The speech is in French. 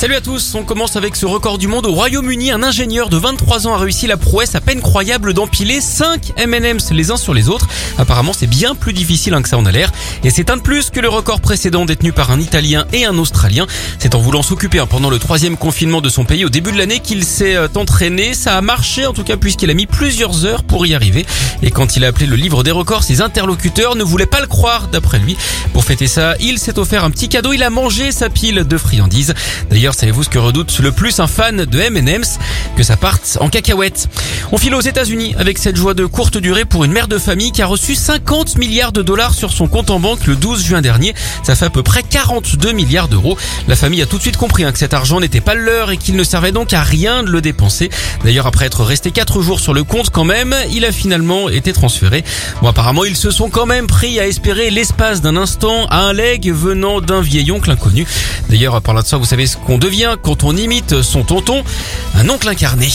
Salut à tous, on commence avec ce record du monde au Royaume-Uni. Un ingénieur de 23 ans a réussi la prouesse à peine croyable d'empiler 5 M&M's les uns sur les autres. Apparemment c'est bien plus difficile hein, que ça en a l'air. Et c'est un de plus que le record précédent détenu par un Italien et un Australien. C'est en voulant s'occuper hein, pendant le troisième confinement de son pays au début de l'année qu'il s'est euh, entraîné. Ça a marché en tout cas puisqu'il a mis plusieurs heures pour y arriver. Et quand il a appelé le livre des records, ses interlocuteurs ne voulaient pas le croire d'après lui. Pour fêter ça, il s'est offert un petit cadeau. Il a mangé sa pile de friandises. D'ailleurs, savez-vous ce que redoute le plus un fan de M&M's Que ça parte en cacahuète. On file aux États-Unis avec cette joie de courte durée pour une mère de famille qui a reçu 50 milliards de dollars sur son compte en banque le 12 juin dernier. Ça fait à peu près 42 milliards d'euros. La famille a tout de suite compris hein, que cet argent n'était pas leur et qu'il ne servait donc à rien de le dépenser. D'ailleurs, après être resté 4 jours sur le compte quand même, il a finalement été transféré. Bon, apparemment, ils se sont quand même pris à espérer l'espace d'un instant à un leg venant d'un vieil oncle inconnu. D'ailleurs, parlant de ça, vous savez ce qu'on devient quand on imite son tonton, un oncle incarné.